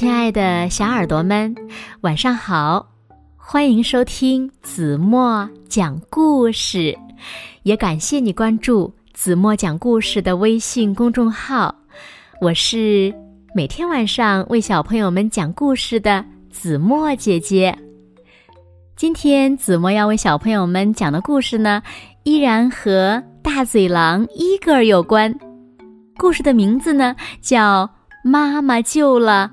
亲爱的小耳朵们，晚上好！欢迎收听子墨讲故事，也感谢你关注子墨讲故事的微信公众号。我是每天晚上为小朋友们讲故事的子墨姐姐。今天子墨要为小朋友们讲的故事呢，依然和大嘴狼伊格尔有关。故事的名字呢，叫《妈妈救了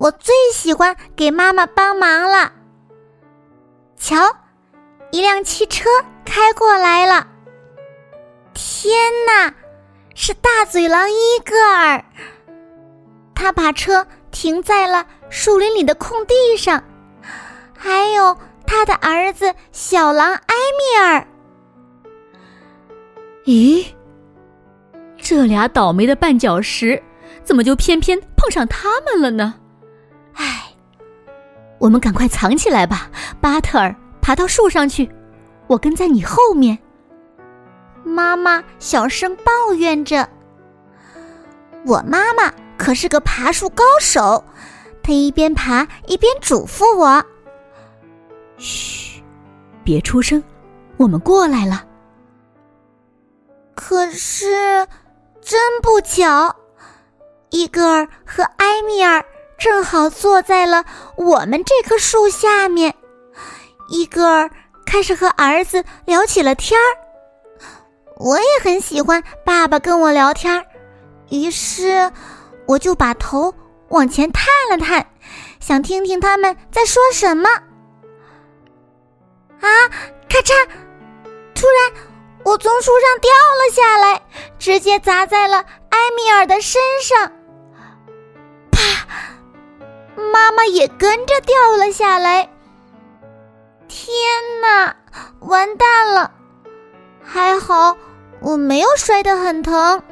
我最喜欢给妈妈帮忙了。瞧，一辆汽车开过来了。天哪，是大嘴狼伊戈尔！他把车停在了树林里的空地上，还有他的儿子小狼埃米尔。咦？这俩倒霉的绊脚石，怎么就偏偏碰上他们了呢？我们赶快藏起来吧。巴特尔，爬到树上去，我跟在你后面。妈妈小声抱怨着：“我妈妈可是个爬树高手，她一边爬一边嘱咐我：‘嘘，别出声，我们过来了。’可是。”真不巧，伊戈尔和埃米尔正好坐在了我们这棵树下面。伊戈尔开始和儿子聊起了天儿，我也很喜欢爸爸跟我聊天儿，于是我就把头往前探了探，想听听他们在说什么。啊！咔嚓！突然。我从树上掉了下来，直接砸在了埃米尔的身上。啪！妈妈也跟着掉了下来。天哪，完蛋了！还好我没有摔得很疼。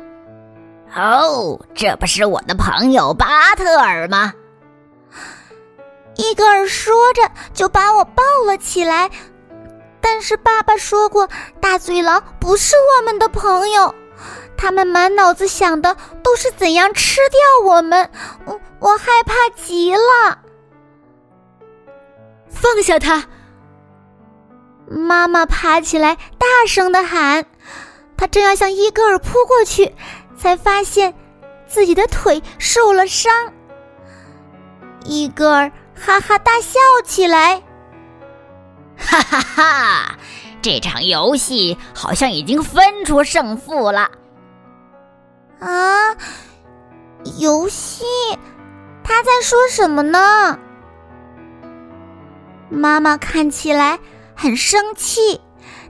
哦，这不是我的朋友巴特尔吗？伊格尔说着就把我抱了起来。但是爸爸说过，大嘴狼不是我们的朋友，他们满脑子想的都是怎样吃掉我们。我我害怕极了。放下他！妈妈爬起来，大声的喊。他正要向伊戈尔扑过去，才发现自己的腿受了伤。伊戈尔哈哈大笑起来。哈哈哈！这场游戏好像已经分出胜负了。啊，游戏？他在说什么呢？妈妈看起来很生气，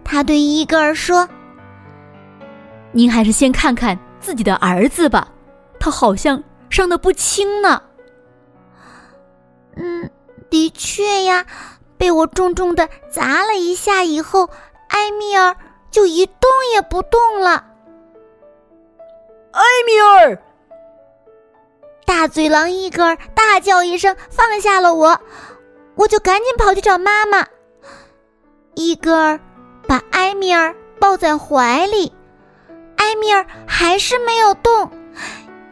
她对伊戈尔说：“您还是先看看自己的儿子吧，他好像伤的不轻呢。”嗯，的确呀。被我重重的砸了一下以后，埃米尔就一动也不动了。埃米尔！大嘴狼伊格尔大叫一声，放下了我，我就赶紧跑去找妈妈。伊格尔把埃米尔抱在怀里，埃米尔还是没有动，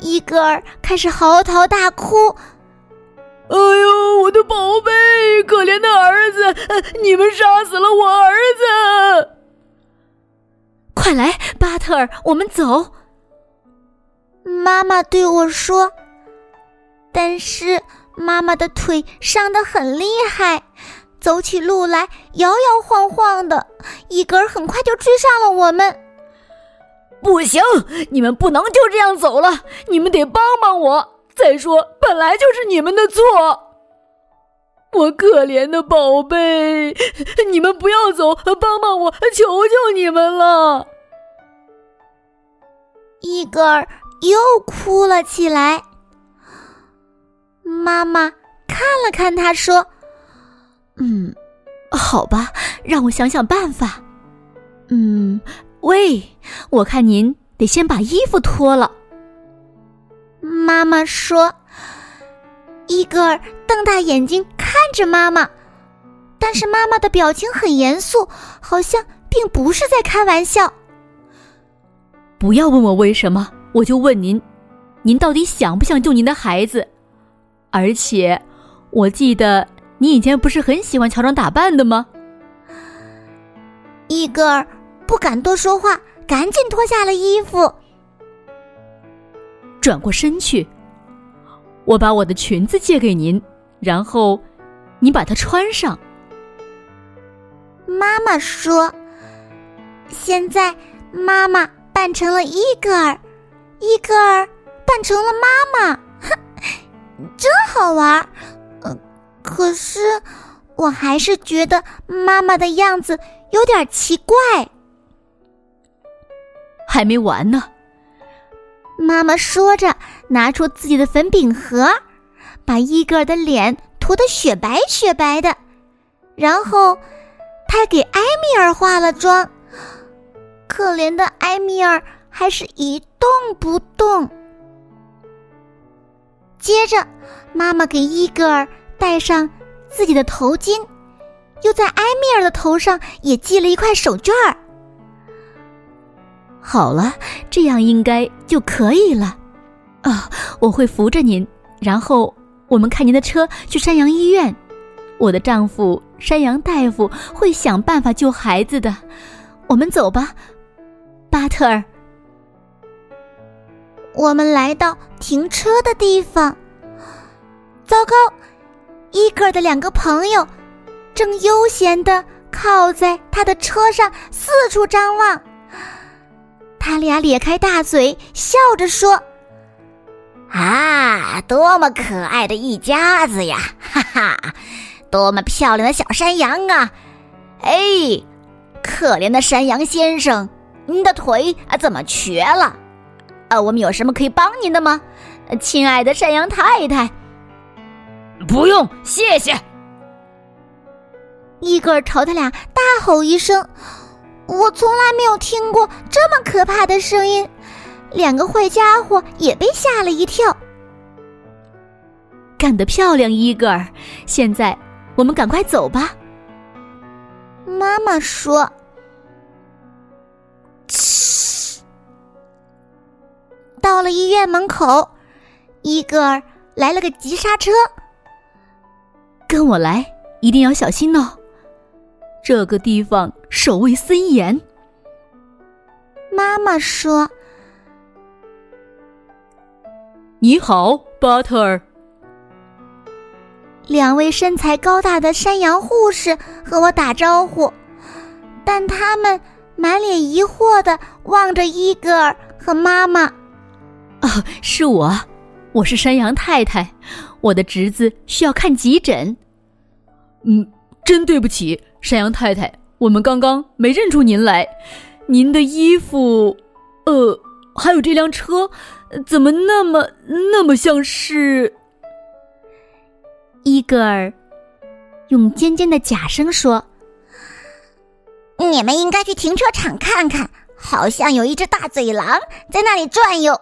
伊格尔开始嚎啕大哭。哎呦，我的宝贝，可怜的儿子！你们杀死了我儿子！快来，巴特尔，我们走。妈妈对我说。但是妈妈的腿伤得很厉害，走起路来摇摇晃晃的。伊格尔很快就追上了我们。不行，你们不能就这样走了，你们得帮帮我。再说，本来就是你们的错。我可怜的宝贝，你们不要走，帮帮我，求求你们了！伊格尔又哭了起来。妈妈看了看他，说：“嗯，好吧，让我想想办法。嗯，喂，我看您得先把衣服脱了。”妈妈说：“伊戈尔瞪大眼睛看着妈妈，但是妈妈的表情很严肃，好像并不是在开玩笑。”不要问我为什么，我就问您，您到底想不想救您的孩子？而且，我记得你以前不是很喜欢乔装打扮的吗？伊戈尔不敢多说话，赶紧脱下了衣服，转过身去。我把我的裙子借给您，然后你把它穿上。妈妈说：“现在妈妈。”扮成了伊戈尔，伊戈尔扮成了妈妈，哼，真好玩儿。呃，可是我还是觉得妈妈的样子有点奇怪。还没完呢，妈妈说着，拿出自己的粉饼盒，把伊戈尔的脸涂得雪白雪白的，然后她给埃米尔化了妆。可怜的埃米尔还是一动不动。接着，妈妈给伊戈尔戴上自己的头巾，又在埃米尔的头上也系了一块手绢儿。好了，这样应该就可以了。啊，我会扶着您，然后我们开您的车去山羊医院。我的丈夫山羊大夫会想办法救孩子的。我们走吧。巴特尔，我们来到停车的地方。糟糕，伊戈尔的两个朋友正悠闲的靠在他的车上，四处张望。他俩咧开大嘴，笑着说：“啊，多么可爱的一家子呀！哈哈，多么漂亮的小山羊啊！哎，可怜的山羊先生。”您的腿啊怎么瘸了？啊，我们有什么可以帮您的吗，亲爱的山羊太太？不用，谢谢。伊格尔朝他俩大吼一声：“我从来没有听过这么可怕的声音！”两个坏家伙也被吓了一跳。干得漂亮，伊格尔！现在我们赶快走吧。妈妈说。到了医院门口，伊戈尔来了个急刹车。跟我来，一定要小心哦。这个地方守卫森严。妈妈说：“你好，巴特尔。”两位身材高大的山羊护士和我打招呼，但他们满脸疑惑的望着伊戈尔和妈妈。哦，是我，我是山羊太太，我的侄子需要看急诊。嗯，真对不起，山羊太太，我们刚刚没认出您来。您的衣服，呃，还有这辆车，怎么那么那么像是？伊戈尔用尖尖的假声说：“你们应该去停车场看看，好像有一只大嘴狼在那里转悠。”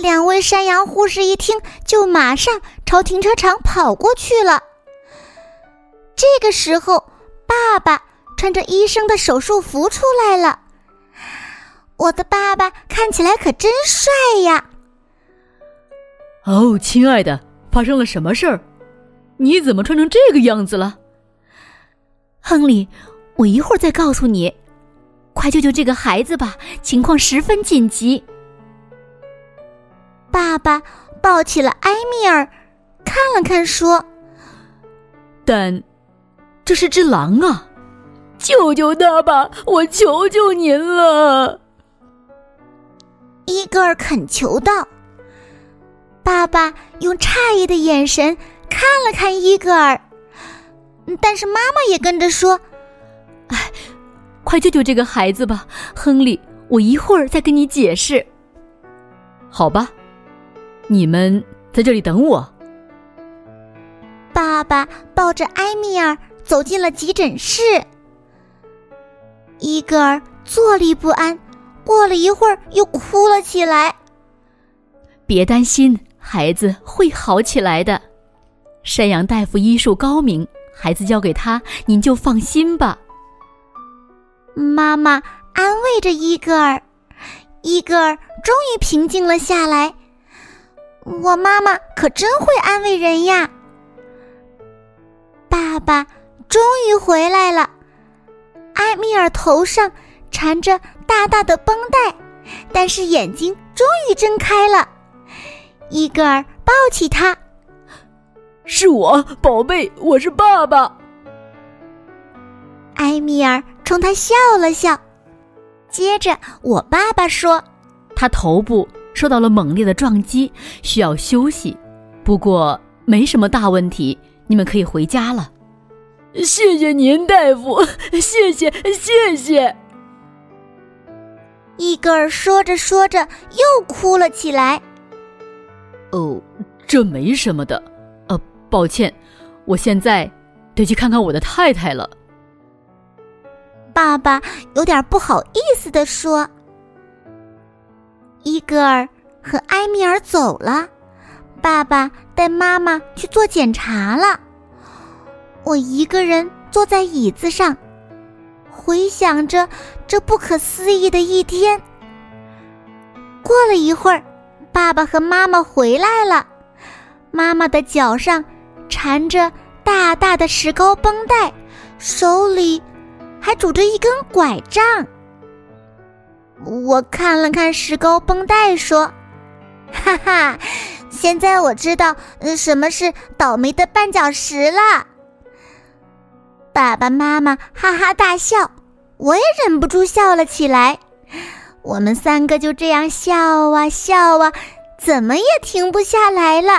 两位山羊护士一听，就马上朝停车场跑过去了。这个时候，爸爸穿着医生的手术服出来了。我的爸爸看起来可真帅呀！哦，亲爱的，发生了什么事儿？你怎么穿成这个样子了？亨利，我一会儿再告诉你。快救救这个孩子吧，情况十分紧急。爸爸抱起了埃米尔，看了看，说：“但这是只狼啊！救救他吧，我求求您了！”伊戈尔恳求道。爸爸用诧异的眼神看了看伊戈尔，但是妈妈也跟着说：“哎，快救救这个孩子吧，亨利！我一会儿再跟你解释，好吧？”你们在这里等我。爸爸抱着埃米尔走进了急诊室。伊戈尔坐立不安，过了一会儿又哭了起来。别担心，孩子会好起来的。山羊大夫医术高明，孩子交给他，您就放心吧。妈妈安慰着伊戈尔，伊戈尔终于平静了下来。我妈妈可真会安慰人呀！爸爸终于回来了，埃米尔头上缠着大大的绷带，但是眼睛终于睁开了。伊戈尔抱起他，是我，宝贝，我是爸爸。埃米尔冲他笑了笑，接着我爸爸说：“他头部。”受到了猛烈的撞击，需要休息，不过没什么大问题，你们可以回家了。谢谢您，大夫，谢谢谢谢。伊戈尔说着说着又哭了起来。哦，这没什么的，呃，抱歉，我现在得去看看我的太太了。爸爸有点不好意思的说。伊戈尔和埃米尔走了，爸爸带妈妈去做检查了。我一个人坐在椅子上，回想着这不可思议的一天。过了一会儿，爸爸和妈妈回来了，妈妈的脚上缠着大大的石膏绷带，手里还拄着一根拐杖。我看了看石膏绷带，说：“ 哈哈，现在我知道什么是倒霉的绊脚石了。”爸爸妈妈哈哈大笑，我也忍不住笑了起来。我们三个就这样笑啊笑啊，怎么也停不下来了，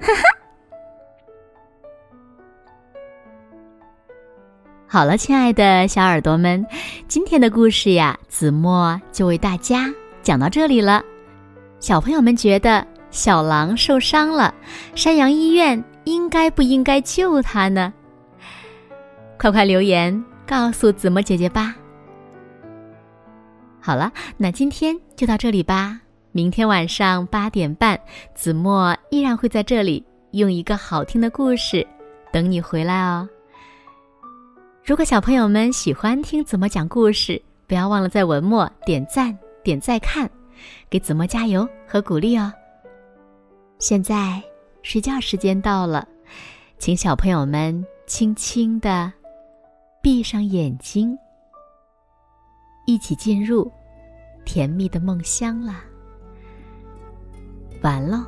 哈哈。好了，亲爱的小耳朵们，今天的故事呀，子墨就为大家讲到这里了。小朋友们觉得小狼受伤了，山羊医院应该不应该救他呢？快快留言告诉子墨姐姐吧。好了，那今天就到这里吧。明天晚上八点半，子墨依然会在这里用一个好听的故事等你回来哦。如果小朋友们喜欢听子墨讲故事，不要忘了在文末点赞、点再看，给子墨加油和鼓励哦。现在睡觉时间到了，请小朋友们轻轻的闭上眼睛，一起进入甜蜜的梦乡啦。完喽。